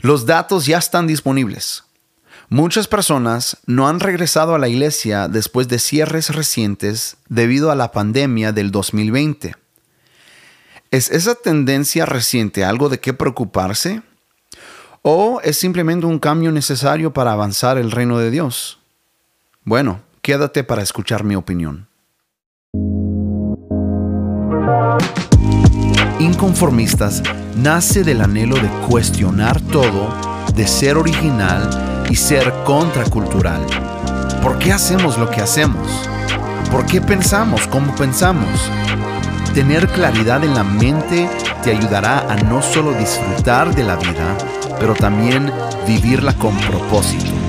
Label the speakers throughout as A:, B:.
A: Los datos ya están disponibles. Muchas personas no han regresado a la iglesia después de cierres recientes debido a la pandemia del 2020. ¿Es esa tendencia reciente algo de qué preocuparse? ¿O es simplemente un cambio necesario para avanzar el reino de Dios? Bueno, quédate para escuchar mi opinión. Inconformistas nace del anhelo de cuestionar todo, de ser original y ser contracultural. ¿Por qué hacemos lo que hacemos? ¿Por qué pensamos como pensamos? Tener claridad en la mente te ayudará a no solo disfrutar de la vida, pero también vivirla con propósito.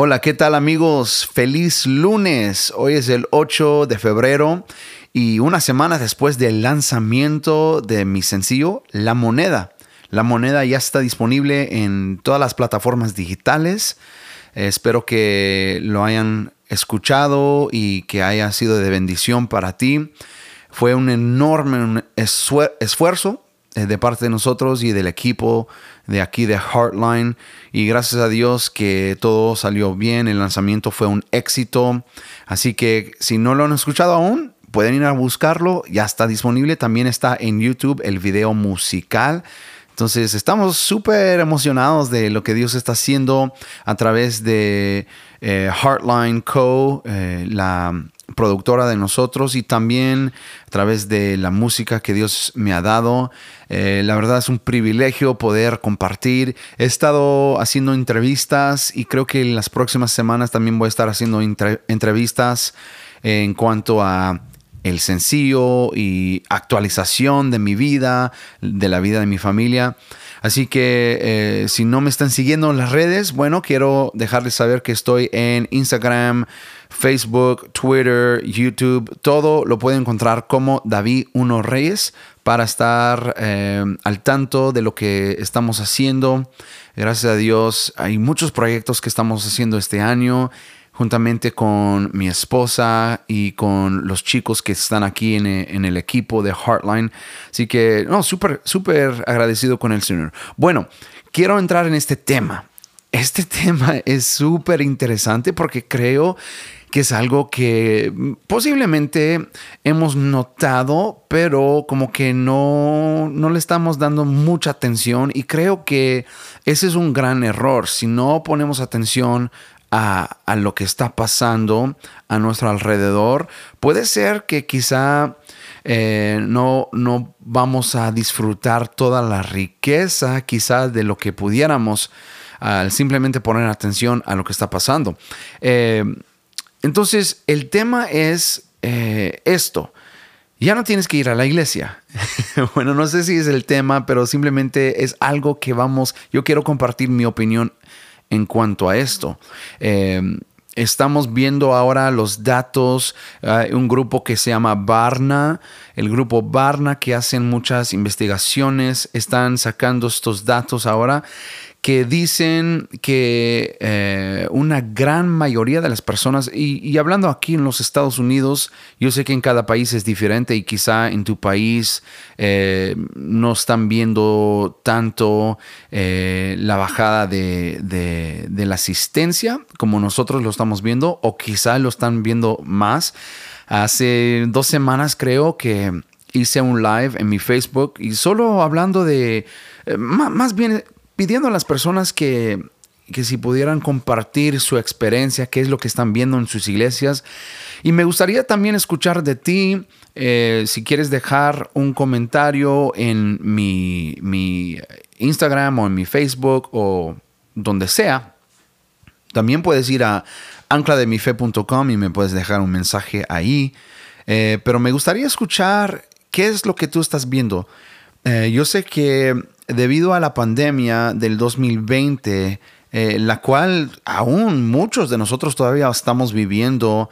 A: Hola, ¿qué tal amigos? Feliz lunes. Hoy es el 8 de febrero y una semana después del lanzamiento de mi sencillo La Moneda. La Moneda ya está disponible en todas las plataformas digitales. espero que lo hayan escuchado y que haya sido de bendición para ti. Fue un enorme esfuerzo eh, de parte de nosotros y del equipo de aquí de Heartline. Y gracias a Dios que todo salió bien, el lanzamiento fue un éxito. Así que si no lo han escuchado aún, pueden ir a buscarlo, ya está disponible. También está en YouTube el video musical. Entonces estamos súper emocionados de lo que Dios está haciendo a través de eh, Heartline Co., eh, la productora de nosotros y también a través de la música que Dios me ha dado. Eh, la verdad es un privilegio poder compartir. He estado haciendo entrevistas y creo que en las próximas semanas también voy a estar haciendo entrevistas en cuanto a el sencillo y actualización de mi vida, de la vida de mi familia. Así que eh, si no me están siguiendo en las redes, bueno, quiero dejarles saber que estoy en Instagram, Facebook, Twitter, YouTube, todo lo pueden encontrar como David Uno Reyes para estar eh, al tanto de lo que estamos haciendo. Gracias a Dios, hay muchos proyectos que estamos haciendo este año juntamente con mi esposa y con los chicos que están aquí en, el equipo de Heartline. Así que, no, súper, súper agradecido con el Señor. Bueno, quiero entrar en este tema. Este tema es súper interesante porque creo que es algo que posiblemente hemos notado, pero como que no, no le estamos dando mucha atención y creo que ese es un gran error. Si no ponemos atención a, lo que está pasando a nuestro alrededor, puede ser que quizá eh, no, no vamos a disfrutar toda la riqueza quizá de lo que pudiéramos al simplemente poner atención a lo que está pasando. Eh, entonces, el tema es eh, esto. Ya no tienes que ir a la iglesia. bueno, no sé si es el tema, pero simplemente es algo que vamos, yo quiero compartir mi opinión en cuanto a esto. Eh, estamos viendo ahora los datos, hay un grupo que se llama Barna, el grupo Barna que hacen muchas investigaciones, están sacando estos datos ahora que dicen que eh, una gran mayoría de las personas, y, hablando aquí en los Estados Unidos, yo sé que en cada país es diferente y quizá en tu país eh, no están viendo tanto eh, la bajada de, de la asistencia como nosotros lo estamos viendo, o quizá lo están viendo más. Hace dos semanas creo que hice un live en mi Facebook y solo hablando de, más bien pidiendo a las personas que, si pudieran compartir su experiencia, qué es lo que están viendo en sus iglesias. Y me gustaría también escuchar de ti, eh, si quieres dejar un comentario en mi, mi, Instagram o en mi Facebook o donde sea. También puedes ir a anclademife.com y me puedes dejar un mensaje ahí. Eh, pero me gustaría escuchar qué es lo que tú estás viendo. Eh, yo sé que debido a la pandemia del 2020, eh, la cual aún muchos de nosotros todavía estamos viviendo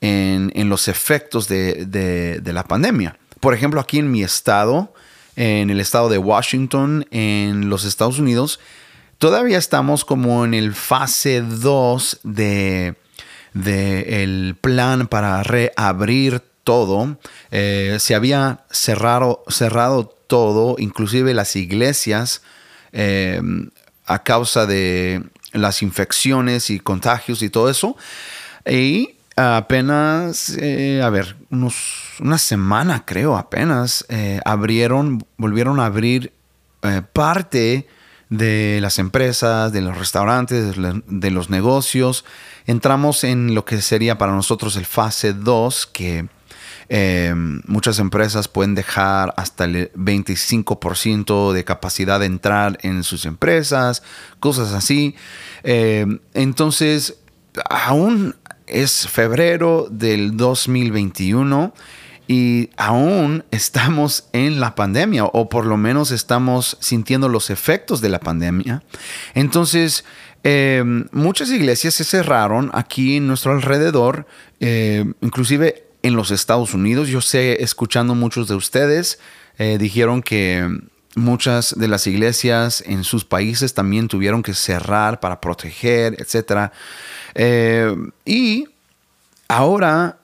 A: en, los efectos de, la pandemia. Por ejemplo, aquí en mi estado, en el estado de Washington, en los Estados Unidos, todavía estamos como en el fase 2 de, el plan para reabrir todo. Eh, se había cerrado, cerrado todo, inclusive las iglesias, eh, a causa de las infecciones y contagios y todo eso. Y apenas, eh, a ver, unos, una semana creo, apenas eh, abrieron, volvieron a abrir parte de las empresas, de los restaurantes, de los negocios. Entramos en lo que sería para nosotros el fase 2, que eh, muchas empresas pueden dejar hasta el 25% de capacidad de entrar en sus empresas, cosas así. Eh, entonces, aún es febrero del 2021 y aún estamos en la pandemia o por lo menos estamos sintiendo los efectos de la pandemia. Entonces, eh, muchas iglesias se cerraron aquí en nuestro alrededor, inclusive en los Estados Unidos. Yo sé, escuchando muchos de ustedes, eh, dijeron que muchas de las iglesias en sus países también tuvieron que cerrar para proteger, etc. y ahora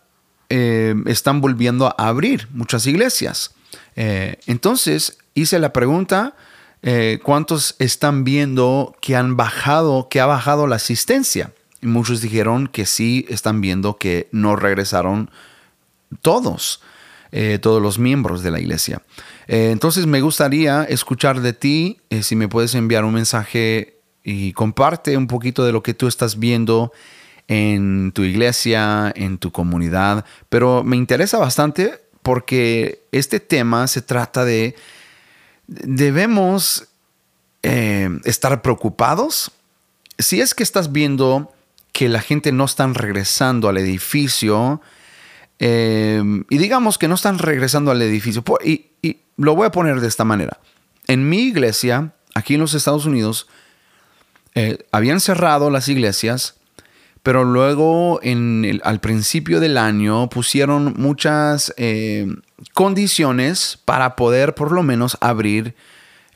A: eh, están volviendo a abrir muchas iglesias. Eh, entonces hice la pregunta, eh, ¿cuántos están viendo que han bajado, que ha bajado la asistencia? Y muchos dijeron que sí están viendo que no regresaron todos, todos los miembros de la iglesia. entonces me gustaría escuchar de ti, si me puedes enviar un mensaje y comparte un poquito de lo que tú estás viendo en tu iglesia, en tu comunidad, pero me interesa bastante porque este tema se trata de, debemos eh, estar preocupados. Si es que estás viendo que la gente no están regresando al edificio, eh, y digamos que no están regresando al edificio, y, lo voy a poner de esta manera. En mi iglesia, aquí en los Estados Unidos, eh, habían cerrado las iglesias pero luego al principio del año pusieron muchas eh, condiciones para poder por lo menos abrir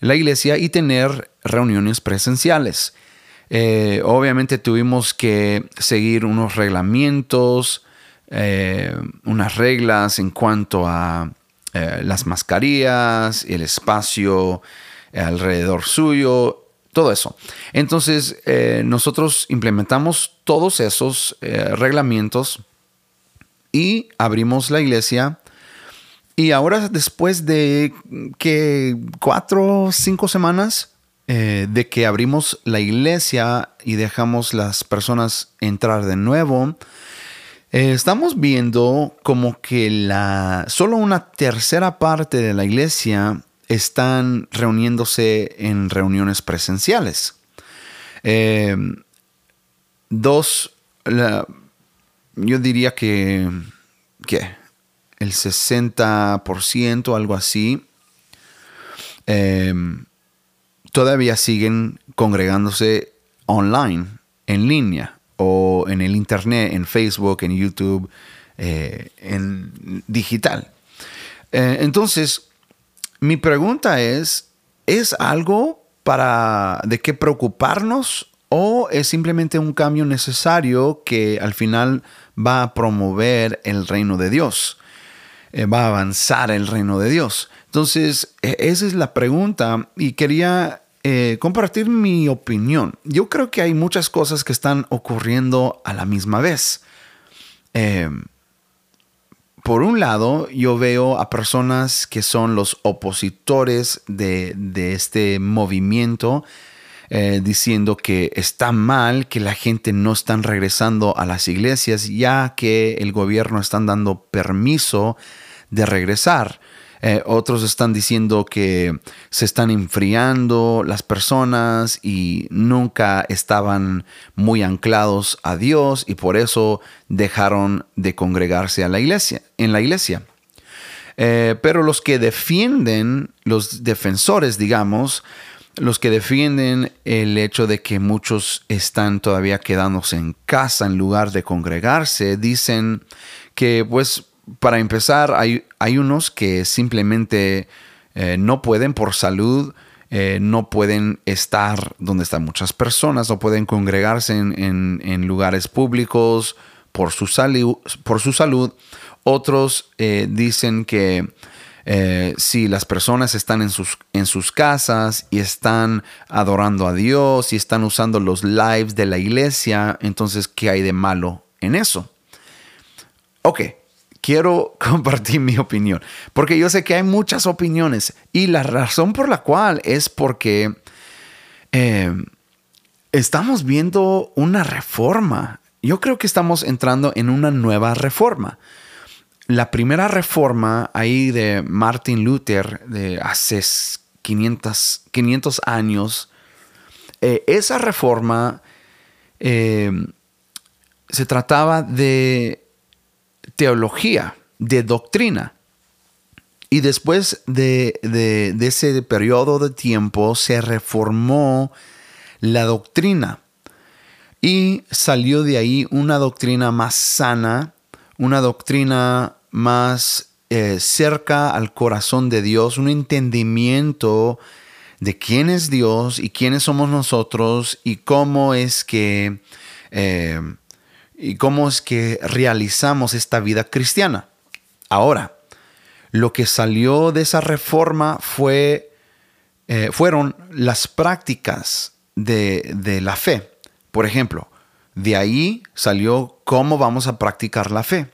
A: la iglesia y tener reuniones presenciales. Eh, obviamente tuvimos que seguir unos reglamentos, eh, unas reglas en cuanto a las mascarillas, el espacio alrededor suyo, todo eso. Entonces, eh, nosotros implementamos todos esos eh, reglamentos y abrimos la iglesia. Y ahora, después de que cuatro o cinco semanas eh, de que abrimos la iglesia y dejamos las personas entrar de nuevo, estamos viendo como que la, solo una tercera parte de la iglesia están reuniéndose en reuniones presenciales. Eh, dos, yo diría que, el 60%, algo así, eh, todavía siguen congregándose online, en línea, o en el Internet, en Facebook, en YouTube, eh, en digital. entonces, mi pregunta es, ¿es algo para de qué preocuparnos o es simplemente un cambio necesario que al final va a promover el reino de Dios? Eh, va a avanzar el reino de Dios. Entonces, e, esa es la pregunta y quería eh, compartir mi opinión. Yo creo que hay muchas cosas que están ocurriendo a la misma vez. Eh, por un lado, yo veo a personas que son los opositores de, este movimiento, eh, diciendo que está mal que la gente no están regresando a las iglesias, ya que el gobierno están dando permiso de regresar. Eh, otros están diciendo que se están enfriando las personas y nunca estaban muy anclados a Dios y por eso dejaron de congregarse a la iglesia, en la iglesia. Eh, pero los que defienden, los defensores, digamos, los que defienden el hecho de que muchos están todavía quedándose en casa en lugar de congregarse, dicen que pues para empezar, hay, hay unos que simplemente eh, no pueden por salud, eh, no pueden estar donde están muchas personas, no pueden congregarse en, lugares públicos por su, salud, por su salud. Otros eh, dicen que si las personas están en sus, en sus casas y están adorando a Dios y están usando los lives de la iglesia, entonces, ¿qué hay de malo en eso? Ok, quiero compartir mi opinión, porque yo sé que hay muchas opiniones y la razón por la cual es porque eh, estamos viendo una reforma. Yo creo que estamos entrando en una nueva reforma. La primera reforma ahí de Martin Luther de hace 500, 500 años, eh, esa reforma eh, se trataba de teología, de doctrina. Y después de, ese periodo de tiempo se reformó la doctrina y salió de ahí una doctrina más sana, una doctrina más eh, cerca al corazón de Dios, un entendimiento de quién es Dios y quiénes somos nosotros y cómo es que eh, y cómo es que realizamos esta vida cristiana. Ahora, lo que salió de esa reforma fue, eh, fueron las prácticas de, la fe. Por ejemplo, de ahí salió cómo vamos a practicar la fe.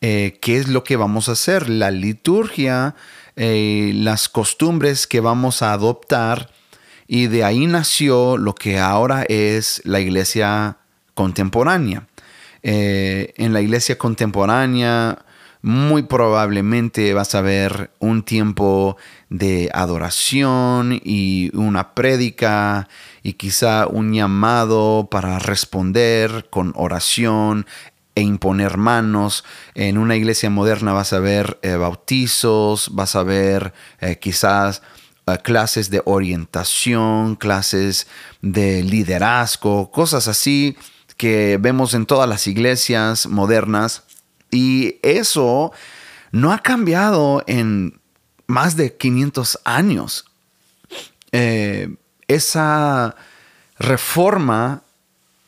A: Eh, qué es lo que vamos a hacer, la liturgia, eh, las costumbres que vamos a adoptar. Y de ahí nació lo que ahora es la iglesia contemporánea. Eh, en la iglesia contemporánea muy probablemente vas a ver un tiempo de adoración y una prédica y quizá un llamado para responder con oración e imponer manos. En una iglesia moderna vas a ver eh, bautizos, vas a ver eh, quizás clases de orientación, clases de liderazgo, cosas así que vemos en todas las iglesias modernas. Y eso no ha cambiado en más de 500 años. Eh, esa reforma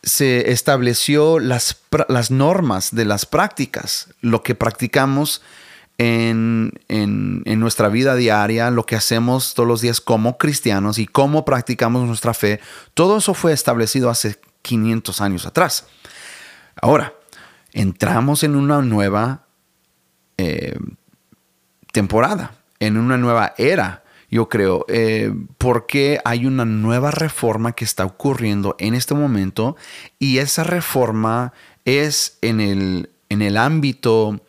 A: se estableció las, las, normas de las prácticas, lo que practicamos en, en, en, nuestra vida diaria, lo que hacemos todos los días como cristianos y cómo practicamos nuestra fe, todo eso fue establecido hace 500 años atrás. Ahora, entramos en una nueva eh, temporada, en una nueva era, yo creo, eh, porque hay una nueva reforma que está ocurriendo en este momento y esa reforma es en el, en el ámbito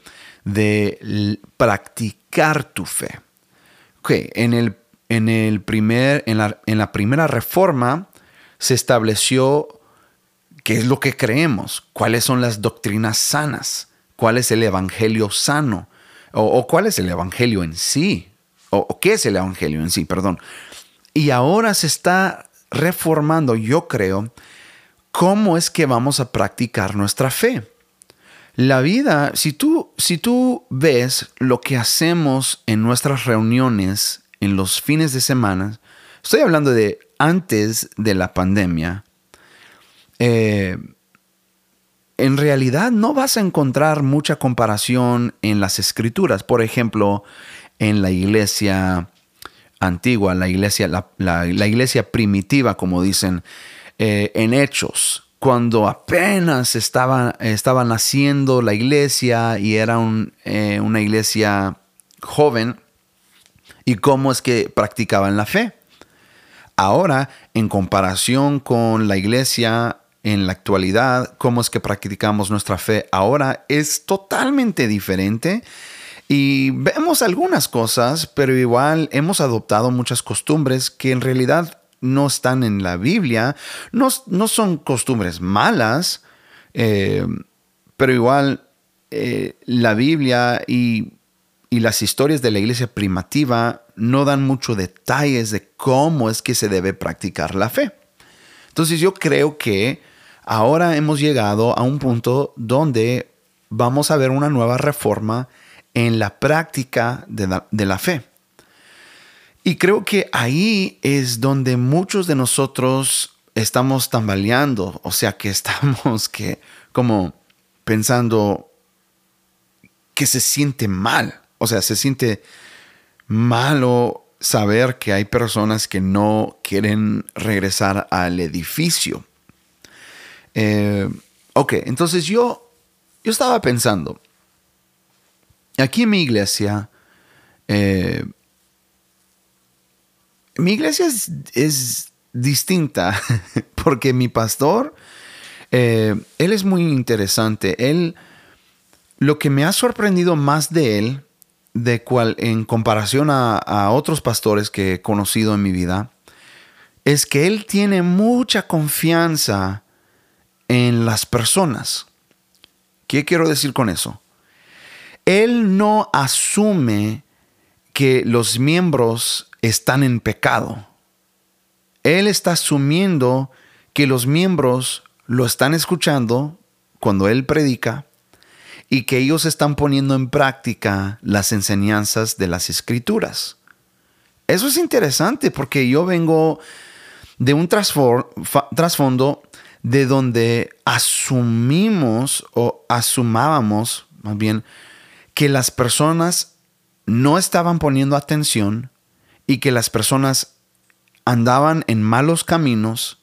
A: de practicar tu fe. en, el, en, el primer, en, la, en la primera reforma se estableció qué es lo que creemos, cuáles son las doctrinas sanas, cuál es el evangelio sano, o, cuál es el evangelio en sí, o, qué es el evangelio en sí, perdón. Y ahora se está reformando, yo creo, cómo es que vamos a practicar nuestra fe. La vida, si tú, si tú ves lo que hacemos en nuestras reuniones en los fines de semana, estoy hablando de antes de la pandemia, eh, en realidad no vas a encontrar mucha comparación en las escrituras. Por ejemplo, en la iglesia antigua, la iglesia, la, iglesia primitiva, como dicen, eh, en Hechos, cuando apenas estaba, estaba naciendo la iglesia y era eh, una iglesia joven, y cómo es que practicaban la fe. Ahora, en comparación con la iglesia en la actualidad, cómo es que practicamos nuestra fe ahora es totalmente diferente. Y vemos algunas cosas, pero igual hemos adoptado muchas costumbres que en realidad no están en la Biblia. No, no son costumbres malas, eh, pero igual eh, la Biblia y, y las historias de la iglesia primitiva no dan muchos detalles de cómo es que se debe practicar la fe. Entonces yo creo que Ahora hemos llegado a un punto donde vamos a ver una nueva reforma en la práctica de la, fe. Y creo que ahí es donde muchos de nosotros estamos tambaleando, o sea que estamos que como pensando que se siente mal, o sea, se siente malo saber que hay personas que no quieren regresar al edificio. Eh, ok, entonces yo, yo estaba pensando, aquí en mi iglesia, eh, mi iglesia es, distinta porque mi pastor, eh, él es muy interesante. Él, lo que me ha sorprendido más de él, de cual en comparación a, a otros pastores que he conocido en mi vida, es que él tiene mucha confianza en las personas. ¿Qué quiero decir con eso? Él no asume que los miembros están en pecado. Él está asumiendo que los miembros lo están escuchando cuando Él predica y que ellos están poniendo en práctica las enseñanzas de las escrituras. Eso es interesante porque yo vengo de un trasfondo de donde asumimos o asumábamos, más bien, que las personas no estaban poniendo atención y que las personas andaban en malos caminos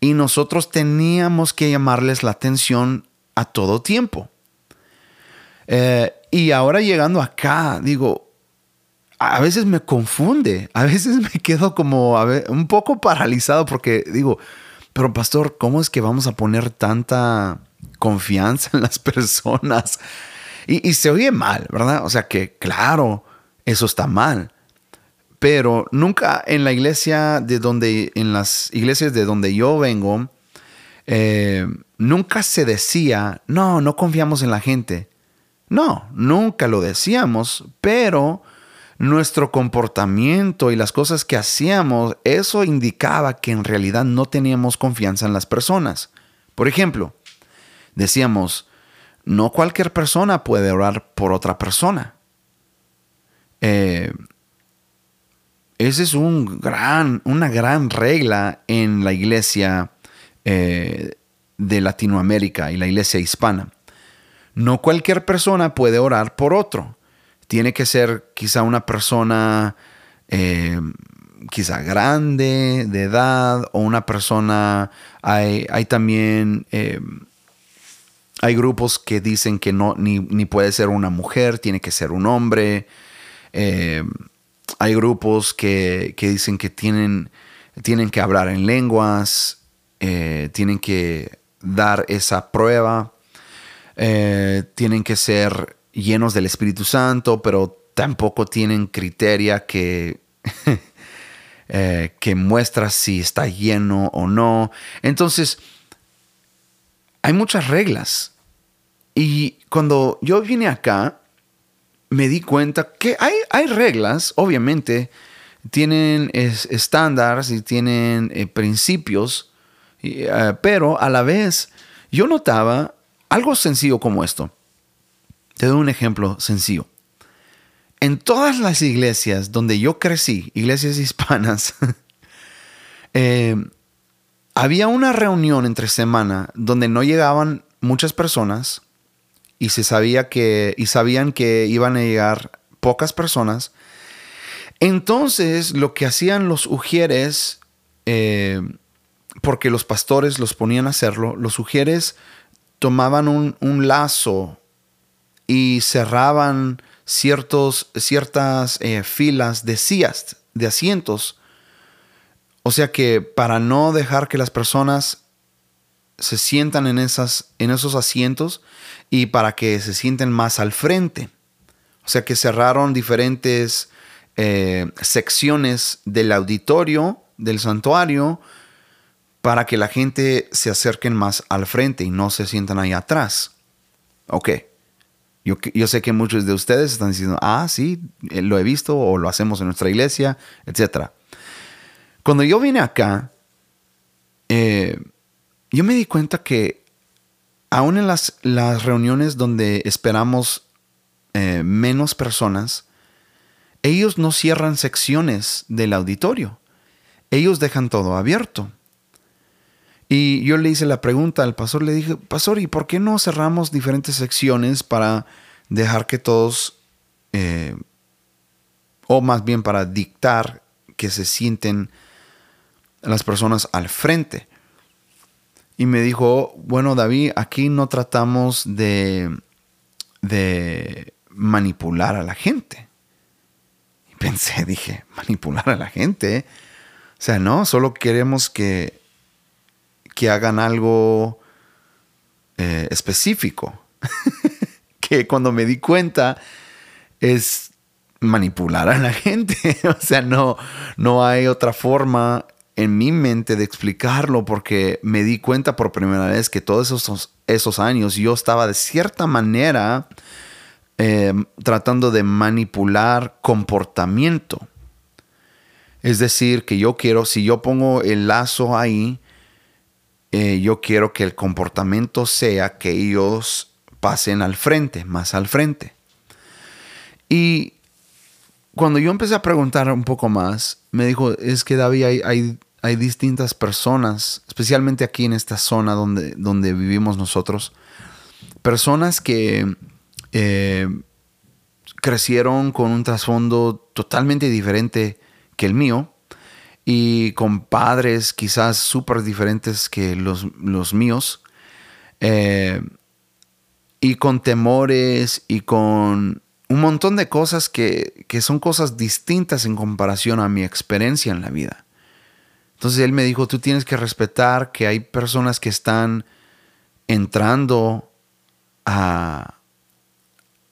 A: y nosotros teníamos que llamarles la atención a todo tiempo. Eh, y ahora llegando acá, digo, a veces me confunde, a veces me quedo como un poco paralizado porque digo, pero pastor, ¿cómo es que vamos a poner tanta confianza en las personas? Y, se oye mal, ¿verdad? O sea que, claro, eso está mal. Pero nunca en la iglesia de donde, en las iglesias de donde yo vengo, eh, nunca se decía, no, no confiamos en la gente. No, nunca lo decíamos, pero nuestro comportamiento y las cosas que hacíamos, eso indicaba que en realidad no teníamos confianza en las personas. Por ejemplo, decíamos, no cualquier persona puede orar por otra persona. Eh, esa es una gran regla en la iglesia eh, de Latinoamérica y la iglesia hispana. No cualquier persona puede orar por otro. Tiene que ser quizá una persona eh, quizá grande, de edad, o una persona, hay, también hay grupos que dicen que no, ni, puede ser una mujer, tiene que ser un hombre. Eh, hay grupos que, dicen que tienen, tienen, que hablar en lenguas, eh, tienen que dar esa prueba, eh, tienen que ser llenos del Espíritu Santo, pero tampoco tienen criteria que, que muestra si está lleno o no. Entonces, hay muchas reglas. Y cuando yo vine acá, me di cuenta que hay, hay reglas, obviamente, tienen estándares y tienen eh, principios, eh, pero a la vez yo notaba algo sencillo como esto. Te doy un ejemplo sencillo. En todas las iglesias donde yo crecí, iglesias hispanas, eh, había una reunión entre semana donde no llegaban muchas personas y se sabía que y sabían que iban a llegar pocas personas. Entonces lo que hacían los ujieres, eh, porque los pastores los ponían a hacerlo, los ujieres tomaban un, lazo y cerraban ciertos, ciertas eh, filas de sillas, de asientos o sea que para no dejar que las personas se sientan en, esas, en esos asientos y para que se sienten más al frente. O sea que cerraron diferentes eh, secciones del auditorio, del santuario, para que la gente se acerquen más al frente y no se sientan ahí atrás. Ok. Yo, yo sé que muchos de ustedes están diciendo, ah, sí, eh, lo he visto o lo hacemos en nuestra iglesia, etcétera. Cuando yo vine acá, eh, yo me di cuenta que aún en las, las reuniones donde esperamos eh, menos personas, ellos no cierran secciones del auditorio. Ellos dejan todo abierto. Y yo le hice la pregunta al pastor, le dije, pastor, ¿y por qué no cerramos diferentes secciones para dejar que todos eh, o más bien para dictar que se sienten las personas al frente. Y me dijo, bueno David, aquí no tratamos de, de manipular a la gente. Y pensé, dije, manipular a la gente. O sea, no, solo queremos que, que hagan algo eh, específico. que cuando me di cuenta es manipular a la gente. o sea, no, no hay otra forma en mi mente de explicarlo porque me di cuenta por primera vez que todos esos, esos años yo estaba de cierta manera eh, tratando de manipular comportamiento. Es decir, que yo quiero, si yo pongo el lazo ahí, eh, yo quiero que el comportamiento sea que ellos pasen al frente, más al frente. Y cuando yo empecé a preguntar un poco más, me dijo, es que David, hay, hay, distintas personas, especialmente aquí en esta zona donde, donde vivimos nosotros, personas que eh, crecieron con un trasfondo totalmente diferente que el mío y con padres quizás súper diferentes que los, los míos eh, y con temores y con un montón de cosas que, son cosas distintas en comparación a mi experiencia en la vida. Entonces él me dijo, tú tienes que respetar que hay personas que están entrando a,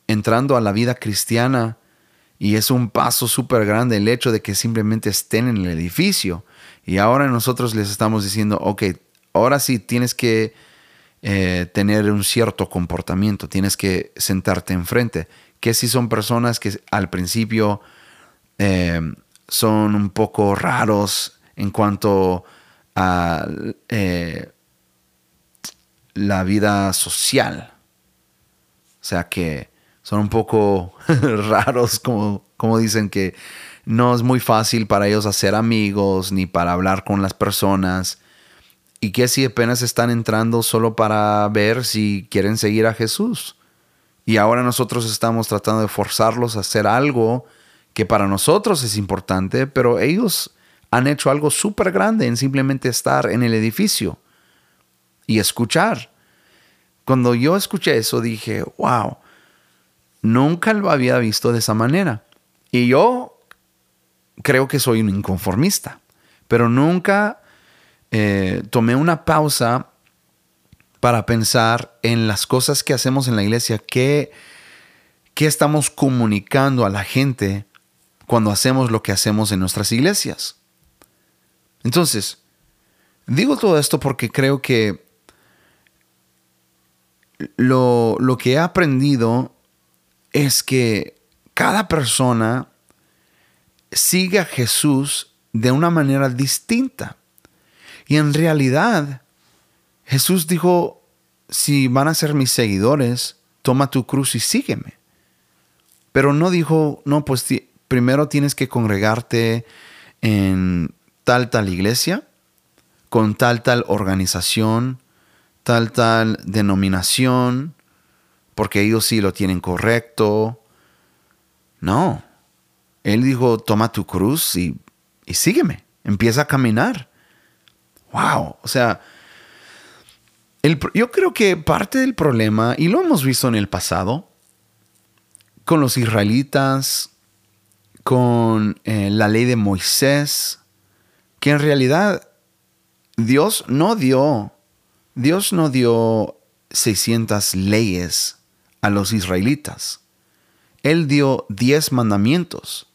A: entrando a la vida cristiana y es un paso súper grande el hecho de que simplemente estén en el edificio. Y ahora nosotros les estamos diciendo, ok, ahora sí tienes que eh, tener un cierto comportamiento, tienes que sentarte enfrente que si son personas que al principio eh, son un poco raros en cuanto a eh, la vida social. O sea que son un poco raros, como, como dicen que no es muy fácil para ellos hacer amigos ni para hablar con las personas. Y que si apenas están entrando solo para ver si quieren seguir a Jesús. Y ahora nosotros estamos tratando de forzarlos a hacer algo que para nosotros es importante, pero ellos han hecho algo súper grande en simplemente estar en el edificio y escuchar. Cuando yo escuché eso dije, wow, nunca lo había visto de esa manera. Y yo creo que soy un inconformista, pero nunca eh, tomé una pausa para pensar en las cosas que hacemos en la iglesia, qué, qué estamos comunicando a la gente cuando hacemos lo que hacemos en nuestras iglesias. Entonces, digo todo esto porque creo que lo, lo que he aprendido es que cada persona sigue a Jesús de una manera distinta. Y en realidad, Jesús dijo, si van a ser mis seguidores, toma tu cruz y sígueme. Pero no dijo, no, pues primero tienes que congregarte en tal tal iglesia, con tal tal organización, tal tal denominación, porque ellos sí lo tienen correcto. No. Él dijo, toma tu cruz y, sígueme, empieza a caminar. Wow. O sea, yo creo que parte del problema, y lo hemos visto en el pasado, con los israelitas, con eh, la ley de Moisés, que en realidad Dios no dio, Dios no dio 600 leyes a los israelitas. Él dio 10 mandamientos.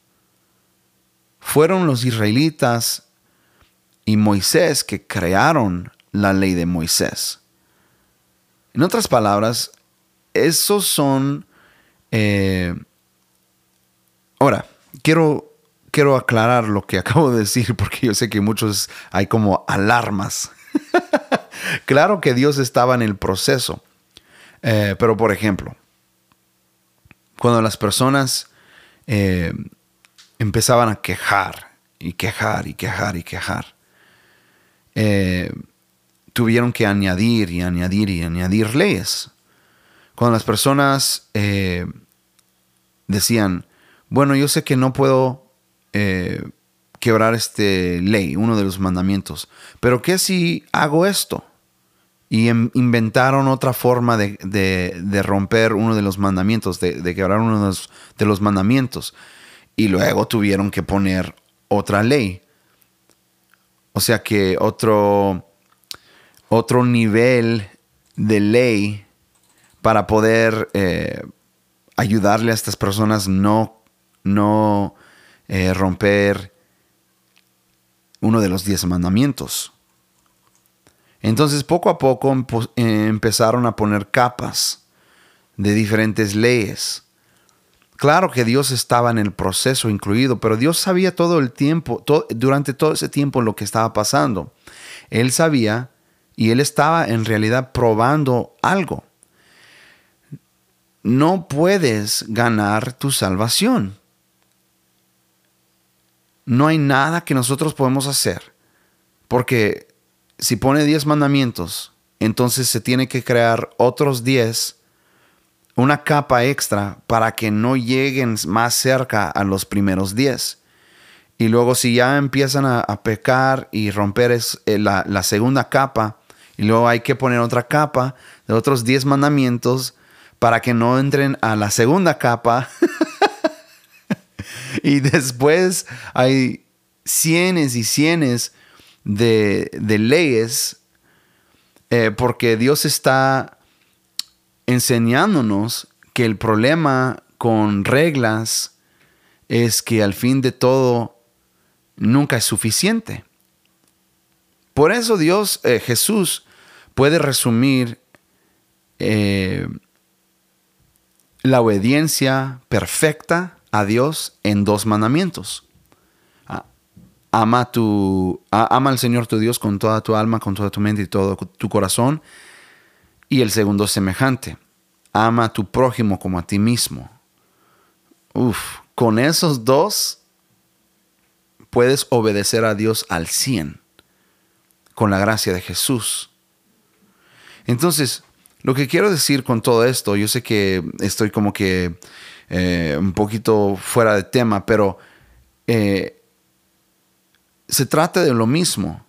A: Fueron los israelitas y Moisés que crearon la ley de Moisés. En otras palabras, esos son... Eh, ahora, quiero, quiero aclarar lo que acabo de decir porque yo sé que muchos hay como alarmas. claro que Dios estaba en el proceso, eh, pero por ejemplo, cuando las personas eh, empezaban a quejar y quejar y quejar y quejar, tuvieron que añadir y añadir y añadir leyes. Cuando las personas eh, decían, bueno, yo sé que no puedo eh, quebrar este ley, uno de los mandamientos, pero ¿qué si hago esto? Y em, inventaron otra forma de, romper uno de los mandamientos, de, quebrar uno de los, de los mandamientos. Y luego tuvieron que poner otra ley. O sea que otro, otro nivel de ley para poder eh, ayudarle a estas personas no, no eh, romper uno de los diez mandamientos. Entonces poco a poco eh, empezaron a poner capas de diferentes leyes. Claro que Dios estaba en el proceso incluido, pero Dios sabía todo el tiempo, durante todo ese tiempo lo que estaba pasando. Él sabía y él estaba en realidad probando algo. No puedes ganar tu salvación. No hay nada que nosotros podemos hacer. Porque si pone 10 mandamientos, entonces se tiene que crear otros 10, una capa extra para que no lleguen más cerca a los primeros 10. Y luego si ya empiezan a, pecar y romper es, eh, la, la segunda capa, y luego hay que poner otra capa de otros 10 mandamientos para que no entren a la segunda capa. y después hay cienes y cienes de, leyes eh, porque Dios está enseñándonos que el problema con reglas es que al fin de todo nunca es suficiente. Por eso Dios, eh, Jesús, puede resumir eh, la obediencia perfecta a Dios en dos mandamientos. Ama, tu, ama al Señor tu Dios con toda tu alma, con toda tu mente y todo tu corazón. Y el segundo semejante. Ama a tu prójimo como a ti mismo. Uf, con esos dos puedes obedecer a Dios al 100 con la gracia de Jesús. Entonces, lo que quiero decir con todo esto, yo sé que estoy como que eh, un poquito fuera de tema, pero eh, se trata de lo mismo.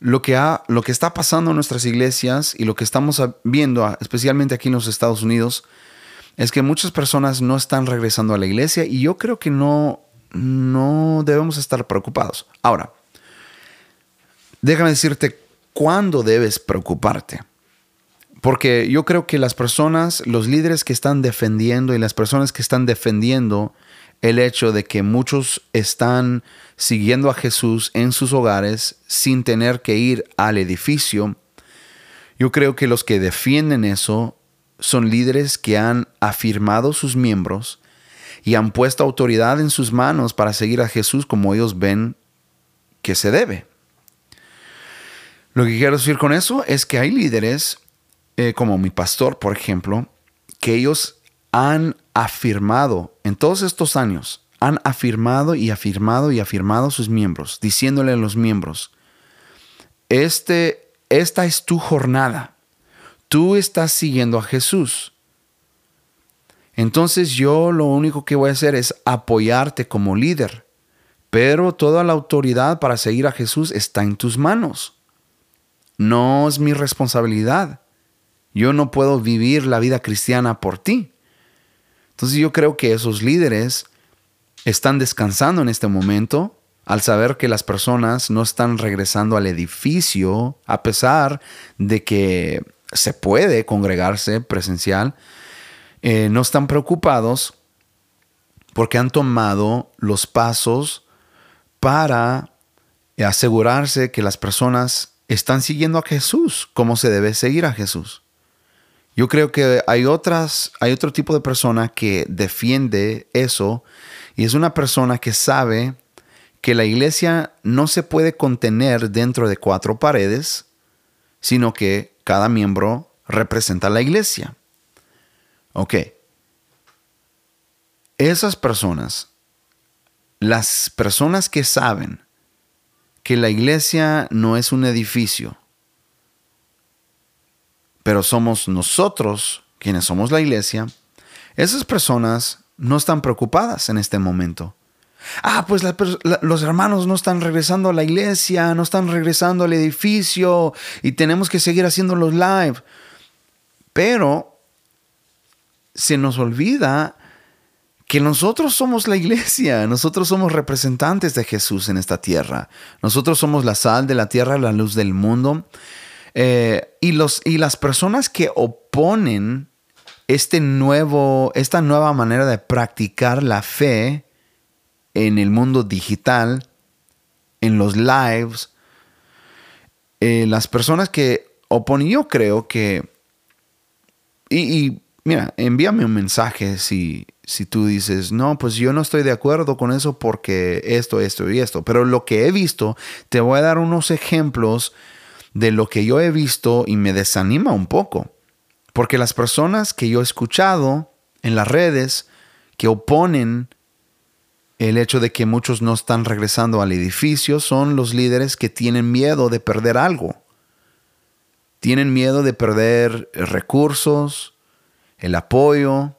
A: Lo que, ha, lo que está pasando en nuestras iglesias y lo que estamos viendo, especialmente aquí en los Estados Unidos, es que muchas personas no están regresando a la iglesia y yo creo que no, no debemos estar preocupados. Ahora, déjame decirte cuándo debes preocuparte. Porque yo creo que las personas, los líderes que están defendiendo y las personas que están defendiendo el hecho de que muchos están siguiendo a Jesús en sus hogares sin tener que ir al edificio, yo creo que los que defienden eso son líderes que han afirmado sus miembros y han puesto autoridad en sus manos para seguir a Jesús como ellos ven que se debe. Lo que quiero decir con eso es que hay líderes, eh, como mi pastor, por ejemplo, que ellos han afirmado en todos estos años, han afirmado y afirmado y afirmado sus miembros, diciéndole a los miembros, este, esta es tu jornada, tú estás siguiendo a Jesús. Entonces yo lo único que voy a hacer es apoyarte como líder, pero toda la autoridad para seguir a Jesús está en tus manos no es mi responsabilidad. Yo no puedo vivir la vida cristiana por ti. Entonces yo creo que esos líderes están descansando en este momento al saber que las personas no están regresando al edificio a pesar de que se puede congregarse presencial. Eh, no están preocupados porque han tomado los pasos para asegurarse que las personas están siguiendo a Jesús como se debe seguir a Jesús. Yo creo que hay otras, hay otro tipo de persona que defiende eso y es una persona que sabe que la iglesia no se puede contener dentro de cuatro paredes, sino que cada miembro representa a la iglesia. Ok. Esas personas, las personas que saben que la iglesia no es un edificio, pero somos nosotros quienes somos la iglesia, esas personas no están preocupadas en este momento. Ah, pues los hermanos no están regresando a la iglesia, no están regresando al edificio y tenemos que seguir haciendo los live. Pero se nos olvida que nosotros somos la iglesia, nosotros somos representantes de Jesús en esta tierra, nosotros somos la sal de la tierra, la luz del mundo. Eh, y, los, y las personas que oponen este nuevo, esta nueva manera de practicar la fe en el mundo digital, en los lives, eh, las personas que oponen, yo creo que, y, mira, envíame un mensaje si, si tú dices, no, pues yo no estoy de acuerdo con eso porque esto, esto y esto, pero lo que he visto, te voy a dar unos ejemplos de lo que yo he visto y me desanima un poco. Porque las personas que yo he escuchado en las redes que oponen el hecho de que muchos no están regresando al edificio son los líderes que tienen miedo de perder algo. Tienen miedo de perder recursos, el apoyo.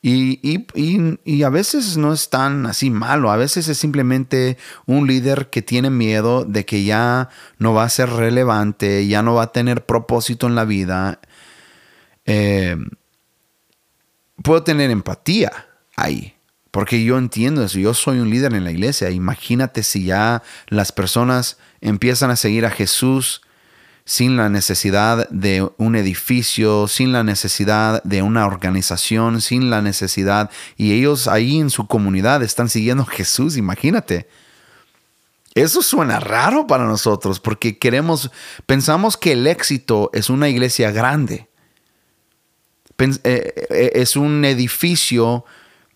A: Y, y, a veces no es tan así malo, a veces es simplemente un líder que tiene miedo de que ya no va a ser relevante, ya no va a tener propósito en la vida eh, puedo tener empatía ahí. Porque yo entiendo eso, yo soy un líder en la iglesia. Imagínate si ya las personas empiezan a seguir a Jesús sin la necesidad de un edificio, sin la necesidad de una organización, sin la necesidad, y ellos ahí en su comunidad están siguiendo a Jesús, imagínate. Eso suena raro para nosotros porque queremos, pensamos que el éxito es una iglesia grande. Eh, eh, es un edificio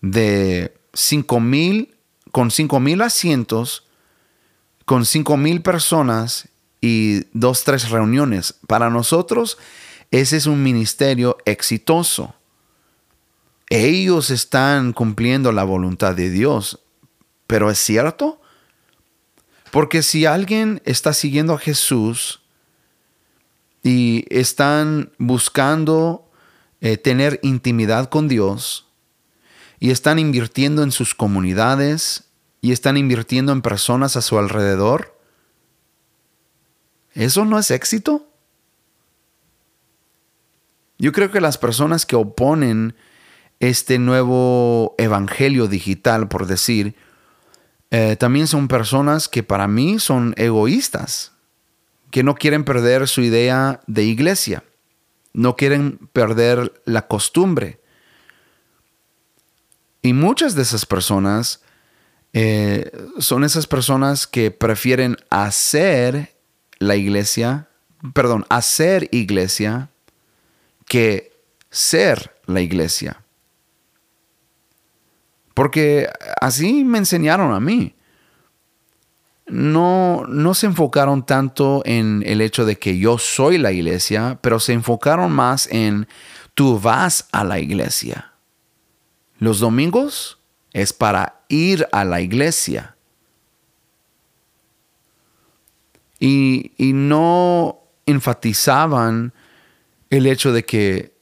A: de 5 mil, con 5 mil asientos, con 5 mil personas y dos, tres reuniones. Para nosotros, ese es un ministerio exitoso. Ellos están cumpliendo la voluntad de Dios. Pero es cierto. Porque si alguien está siguiendo a Jesús y están buscando eh, tener intimidad con Dios y están invirtiendo en sus comunidades y están invirtiendo en personas a su alrededor, ¿eso no es éxito? Yo creo que las personas que oponen este nuevo evangelio digital, por decir, eh, también son personas que para mí son egoístas, que no quieren perder su idea de iglesia no quieren perder la costumbre. Y muchas de esas personas eh, son esas personas que prefieren hacer la iglesia, perdón, hacer iglesia que ser la iglesia. Porque así me enseñaron a mí no, no se enfocaron tanto en el hecho de que yo soy la iglesia, pero se enfocaron más en tú vas a la iglesia. Los domingos es para ir a la iglesia. Y, y no enfatizaban el hecho de que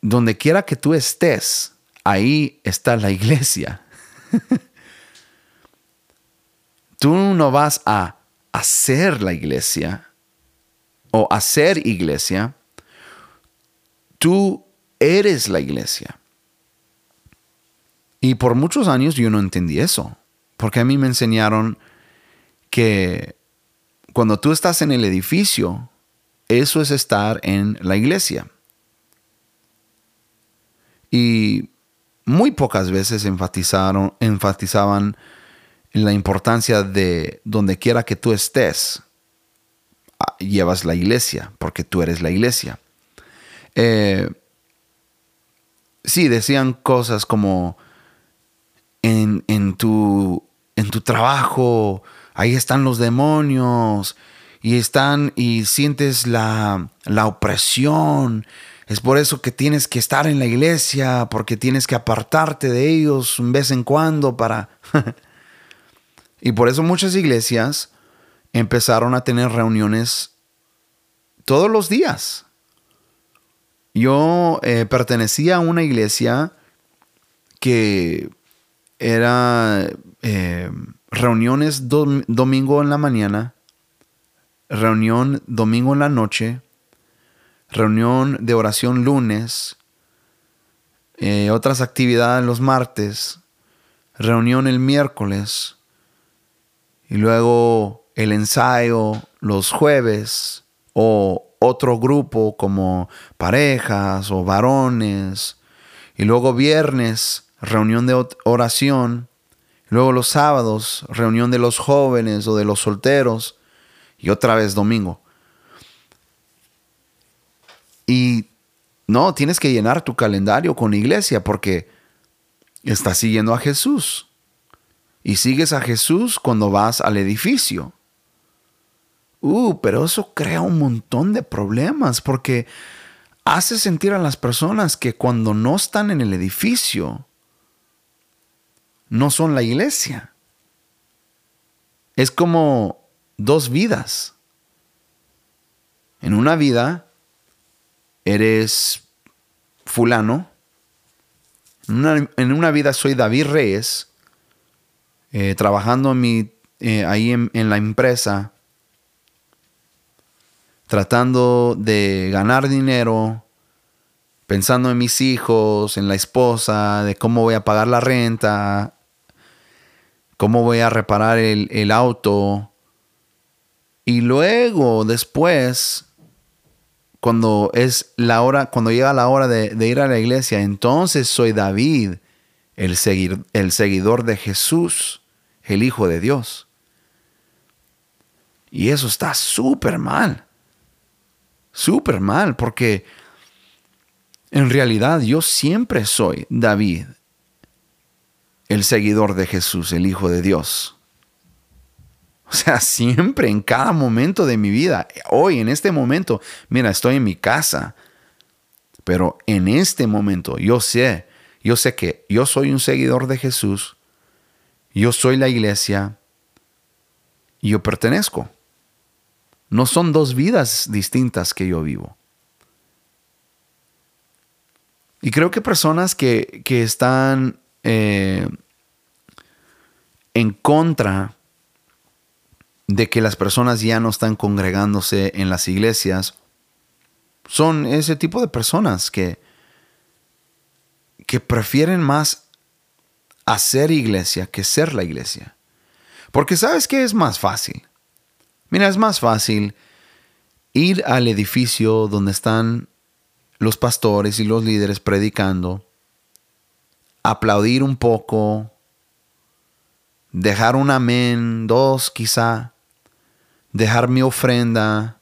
A: donde quiera que tú estés, ahí está la iglesia. Tú no vas a hacer la iglesia o hacer iglesia. Tú eres la iglesia. Y por muchos años yo no entendí eso, porque a mí me enseñaron que cuando tú estás en el edificio, eso es estar en la iglesia. Y muy pocas veces enfatizaron, enfatizaban la importancia de donde quiera que tú estés, ah, llevas la iglesia, porque tú eres la iglesia. Eh, sí, decían cosas como en, tu, en tu trabajo, ahí están los demonios y están y sientes la, la opresión. Es por eso que tienes que estar en la iglesia, porque tienes que apartarte de ellos un vez en cuando para... Y por eso muchas iglesias empezaron a tener reuniones todos los días. Yo eh, pertenecía a una iglesia que era eh, reuniones domingo en la mañana, reunión domingo en la noche, reunión de oración lunes, eh, otras actividades los martes, reunión el miércoles y luego el ensayo los jueves o otro grupo como parejas o varones y luego viernes reunión de oración, luego los sábados reunión de los jóvenes o de los solteros y otra vez domingo. Y no, tienes que llenar tu calendario con iglesia porque estás siguiendo a Jesús. Y sigues a Jesús cuando vas al edificio. Uh, pero eso crea un montón de problemas porque hace sentir a las personas que cuando no están en el edificio, no son la iglesia. Es como dos vidas. En una vida eres fulano. En una, vida soy David Reyes, eh, trabajando eh, ahí en, la empresa, tratando de ganar dinero, pensando en mis hijos, en la esposa, de cómo voy a pagar la renta, cómo voy a reparar el, auto. Y luego, después, cuando es la hora, cuando llega la hora de, ir a la iglesia, entonces soy David, el seguidor de Jesús, el Hijo de Dios. Y eso está súper mal. Súper mal, porque en realidad yo siempre soy David, el seguidor de Jesús, el Hijo de Dios. O sea, siempre, en cada momento de mi vida, hoy, en este momento, mira, estoy en mi casa, pero en este momento yo sé, yo sé que yo soy un seguidor de Jesús, yo soy la iglesia y yo pertenezco. No son dos vidas distintas que yo vivo. Y creo que personas que, están eh, en contra de que las personas ya no están congregándose en las iglesias son ese tipo de personas que, que prefieren más hacer iglesia que ser la iglesia. Porque sabes que es más fácil. Mira, es más fácil ir al edificio donde están los pastores y los líderes predicando, aplaudir un poco, dejar un amén, dos quizá, dejar mi ofrenda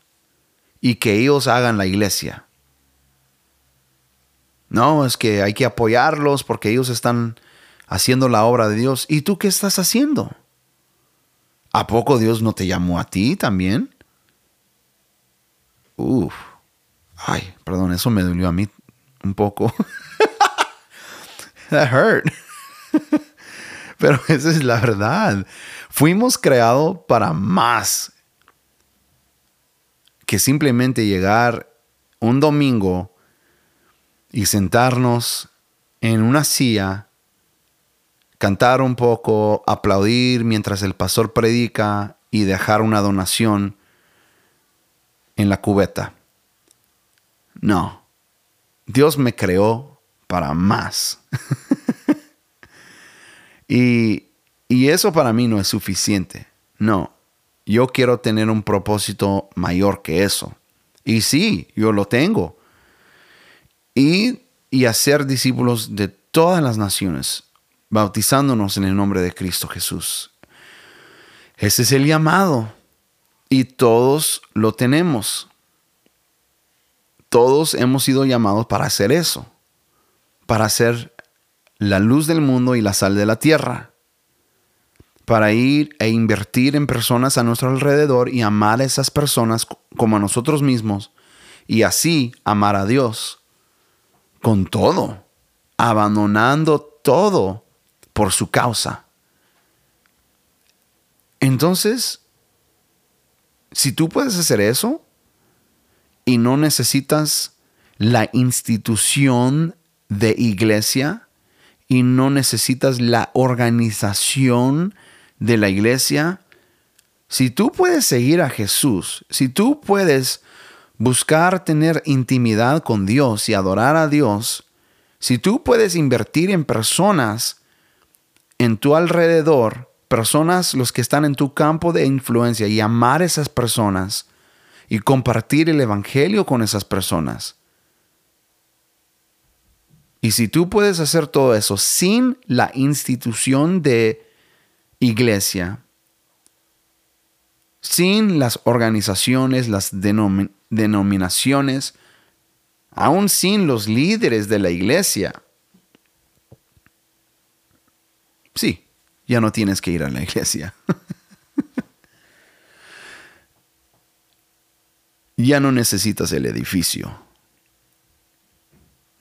A: y que ellos hagan la iglesia. No, es que hay que apoyarlos porque ellos están haciendo la obra de Dios. ¿Y tú qué estás haciendo? ¿A poco Dios no te llamó a ti también? Uf. Ay, perdón, eso me dolió a mí un poco. That hurt. Pero esa es la verdad. Fuimos creados para más que simplemente llegar un domingo y sentarnos en una silla, cantar un poco, aplaudir mientras el pastor predica y dejar una donación en la cubeta. No, Dios me creó para más. y, y eso para mí no es suficiente. No, yo quiero tener un propósito mayor que eso. Y sí, yo lo tengo. Y, y hacer discípulos de todas las naciones, bautizándonos en el nombre de Cristo Jesús. Ese es el llamado. Y todos lo tenemos. Todos hemos sido llamados para hacer eso. Para ser la luz del mundo y la sal de la tierra para ir e invertir en personas a nuestro alrededor y amar a esas personas como a nosotros mismos y así amar a Dios con todo, abandonando todo por su causa. Entonces, si tú puedes hacer eso y no necesitas la institución de iglesia y no necesitas la organización de la iglesia, si tú puedes seguir a Jesús, si tú puedes buscar tener intimidad con Dios y adorar a Dios, si tú puedes invertir en personas en tu alrededor, personas los que están en tu campo de influencia y amar esas personas y compartir el Evangelio con esas personas. Y si tú puedes hacer todo eso sin la institución de iglesia, sin las organizaciones, las denominaciones, aún sin los líderes de la iglesia, sí, ya no tienes que ir a la iglesia. ya no necesitas el edificio.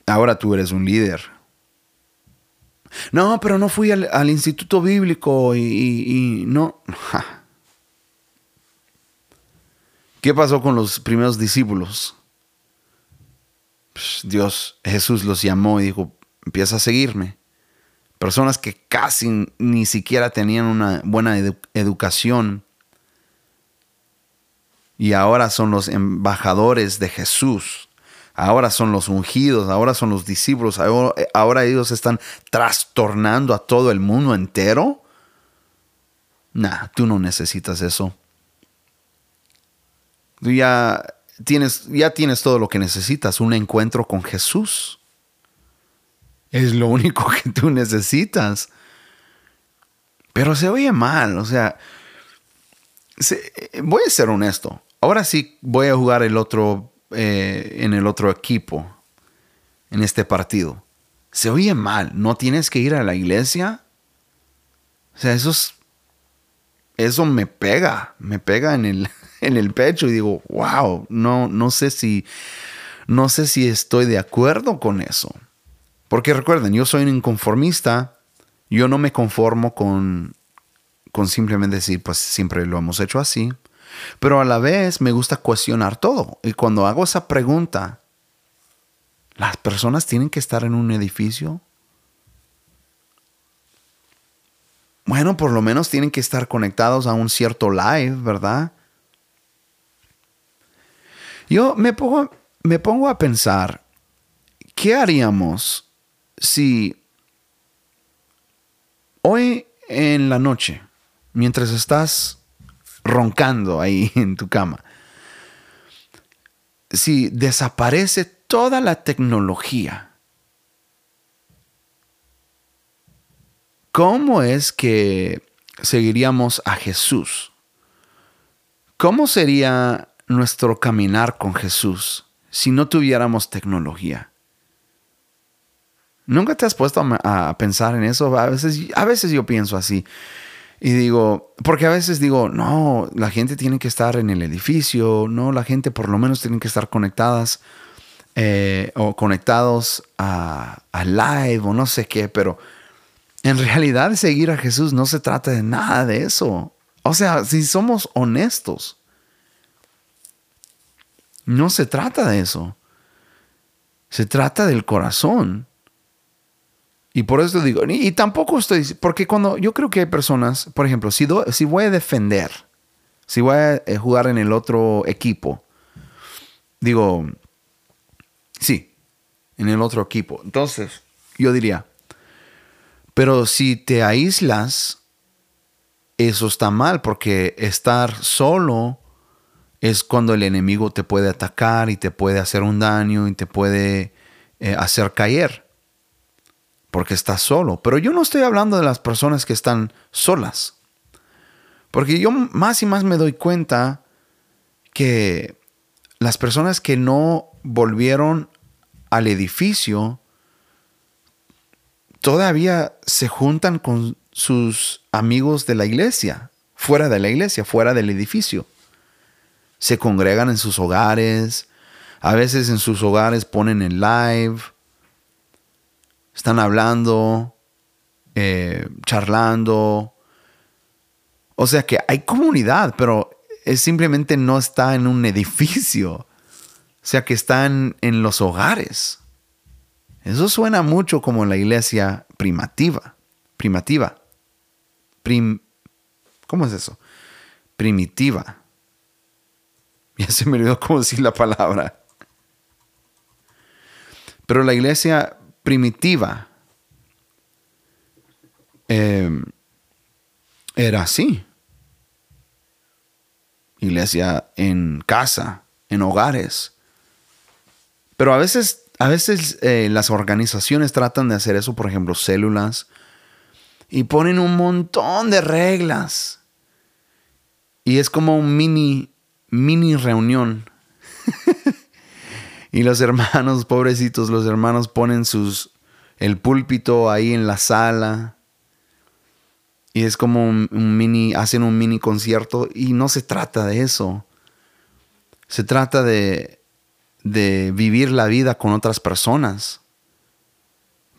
A: Ahora tú eres un líder. No, pero no fui al, instituto bíblico y, no. ¿Qué pasó con los primeros discípulos? Dios, Jesús los llamó y dijo, empieza a seguirme. Personas que casi ni siquiera tenían una buena educación y ahora son los embajadores de Jesús. Ahora son los ungidos, ahora son los discípulos, ahora, ellos están trastornando a todo el mundo entero. Nah, tú no necesitas eso. Tú ya tienes, ya tienes todo lo que necesitas, un encuentro con Jesús. Es lo único que tú necesitas. Pero se oye mal, o sea, voy a ser honesto. Ahora sí voy a jugar el otro, eh, en el otro equipo, en este partido. Se oye mal, no tienes que ir a la iglesia. O sea, eso eso me pega, me pega en el, en el pecho y digo, wow, no, no sé si, no sé si estoy de acuerdo con eso. Porque recuerden, yo soy un inconformista, yo no me conformo con, con simplemente decir, pues siempre lo hemos hecho así, pero a la vez me gusta cuestionar todo. Y cuando hago esa pregunta, ¿las personas tienen que estar en un edificio? Bueno, por lo menos tienen que estar conectados a un cierto live, ¿verdad? Yo me pongo, me pongo a pensar, ¿qué haríamos si hoy en la noche, mientras estás roncando ahí en tu cama, si desaparece toda la tecnología, ¿cómo es que seguiríamos a Jesús? ¿Cómo sería nuestro caminar con Jesús si no tuviéramos tecnología? ¿Nunca te has puesto a, pensar en eso? A veces, a veces yo pienso así. Y digo, porque a veces digo, no, la gente tiene que estar en el edificio, no, la gente por lo menos tiene que estar conectadas eh, o conectados a, a, live o no sé qué, pero en realidad seguir a Jesús no se trata de nada de eso. O sea, si somos honestos, no se trata de eso. Se trata del corazón. Y por eso digo, y, tampoco estoy, porque cuando yo creo que hay personas, por ejemplo, si, si voy a defender, si voy a eh, jugar en el otro equipo, digo, sí, en el otro equipo. Entonces, yo diría, pero si te aíslas, eso está mal, porque estar solo es cuando el enemigo te puede atacar y te puede hacer un daño y te puede eh, hacer caer, porque estás solo. Pero yo no estoy hablando de las personas que están solas, porque yo más y más me doy cuenta que las personas que no volvieron al edificio todavía se juntan con sus amigos de la iglesia, fuera de la iglesia, fuera del edificio se congregan en sus hogares, a veces en sus hogares ponen en live, están hablando, eh, charlando. O sea que hay comunidad, pero es simplemente no está en un edificio. O sea que están en los hogares. Eso suena mucho como la iglesia primitiva. Primitiva. Prim, ¿Cómo es eso? Primitiva. Ya se me olvidó cómo decir la palabra. Pero la iglesia primitiva em, era así. Iglesia en casa, en hogares. Pero a veces, a veces eh, las organizaciones tratan de hacer eso, por ejemplo, células, y ponen un montón de reglas. Y es como un mini, mini reunión. y los hermanos, pobrecitos, los hermanos ponen sus, el púlpito ahí en la sala. Y es como un, mini, hacen un mini concierto y no se trata de eso. Se trata de, de vivir la vida con otras personas.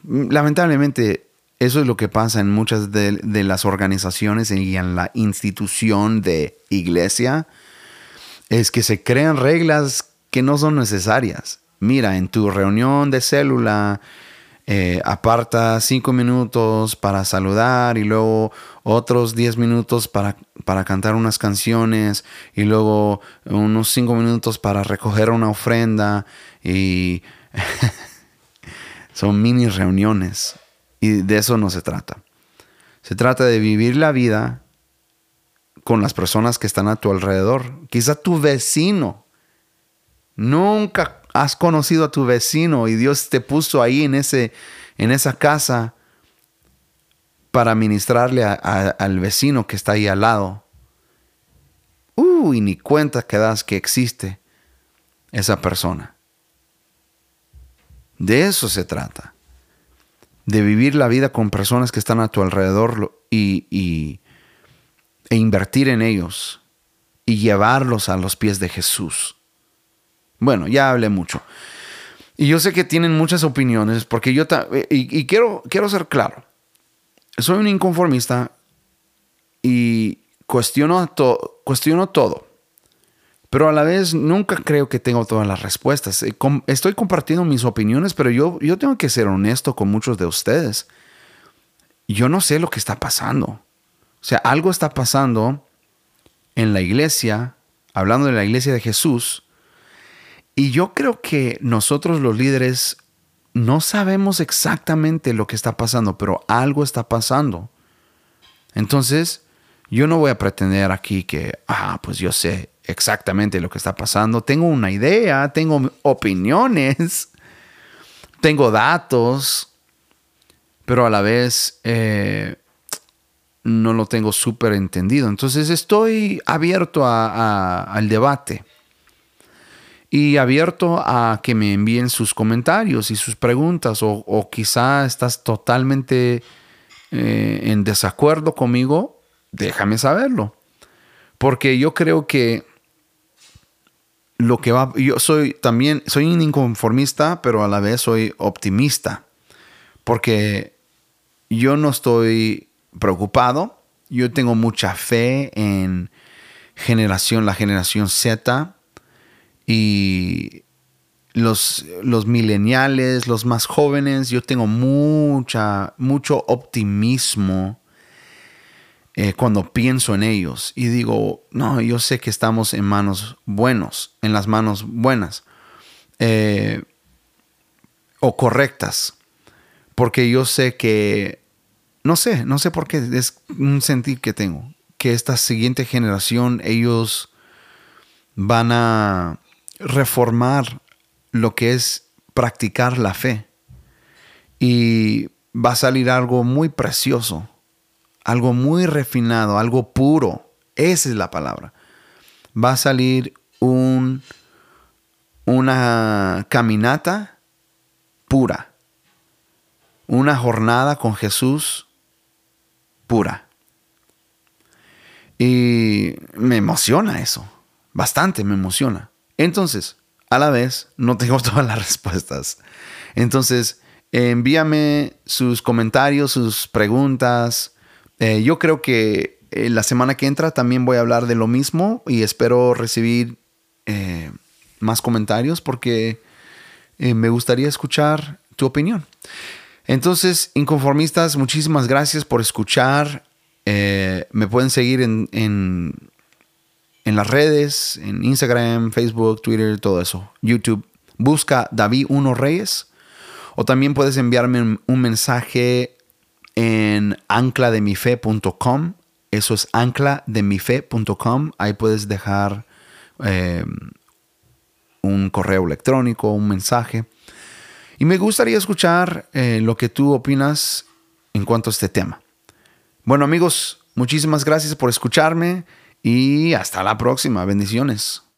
A: Lamentablemente, eso es lo que pasa en muchas de, las organizaciones y en la institución de iglesia. Es que se crean reglas que no son necesarias. Mira, en tu reunión de célula, eh, aparta cinco minutos para saludar y luego otros diez minutos para, para cantar unas canciones y luego unos cinco minutos para recoger una ofrenda y son mini reuniones y de eso no se trata. Se trata de vivir la vida con las personas que están a tu alrededor. Quizá tu vecino. Nunca has conocido a tu vecino y Dios te puso ahí en, ese, en esa casa para ministrarle al vecino que está ahí al lado. Uy, ni cuenta que das que existe esa persona. De eso se trata de vivir la vida con personas que están a tu alrededor y, e invertir en ellos y llevarlos a los pies de Jesús. Bueno, ya hablé mucho. Y yo sé que tienen muchas opiniones porque yo y, y, quiero, quiero ser claro. Soy un inconformista y cuestiono, cuestiono todo pero a la vez nunca creo que tengo todas las respuestas. Eh, estoy compartiendo mis opiniones, pero yo, yo tengo que ser honesto con muchos de ustedes. Yo no sé lo que está pasando. O sea, algo está pasando en la iglesia, hablando de la iglesia de Jesús, y yo creo que nosotros los líderes no sabemos exactamente lo que está pasando, pero algo está pasando. Entonces, yo no voy a pretender aquí que, ah, pues yo sé exactamente lo que está pasando. Tengo una idea, tengo opiniones, tengo datos, pero a la vez eh, no lo tengo súper entendido. Entonces estoy abierto al debate y abierto a que me envíen sus comentarios y sus preguntas o, quizá estás totalmente eh, en desacuerdo conmigo, déjame saberlo. Porque yo creo que lo que va, yo soy también, soy un inconformista, pero a la vez soy optimista, porque yo no estoy preocupado, yo tengo mucha fe en generación, la generación Z y los, los mileniales, los más jóvenes, yo tengo mucha, mucho optimismo eh, cuando pienso en ellos y digo, no, yo sé que estamos en manos buenos, en las manos buenas eh, o correctas, porque yo sé que, no sé, no sé por qué, es un sentir que tengo, que esta siguiente generación, ellos van a reformar lo que es practicar la fe y va a salir algo muy precioso algo muy refinado, algo puro. Esa es la palabra. Va a salir un, una caminata pura. Una jornada con Jesús pura. Y me emociona eso. Bastante me emociona. Entonces, a la vez, no tengo todas las respuestas. Entonces, envíame sus comentarios, sus preguntas, eh, yo creo que eh, la semana que entra también voy a hablar de lo mismo y espero recibir eh, más comentarios porque me gustaría escuchar tu opinión. Entonces, inconformistas, muchísimas gracias por escuchar. Me pueden seguir en, en, en, las redes, en Instagram, Facebook, Twitter, todo eso. YouTube. Busca David Uno Reyes. O también puedes enviarme un, mensaje en anclademife.com. Eso es anclademife.com. Ahí puedes dejar eh, un correo electrónico, un mensaje. Y me gustaría escuchar eh, lo que tú opinas en cuanto a este tema. Bueno amigos, muchísimas gracias por escucharme y hasta la próxima. Bendiciones.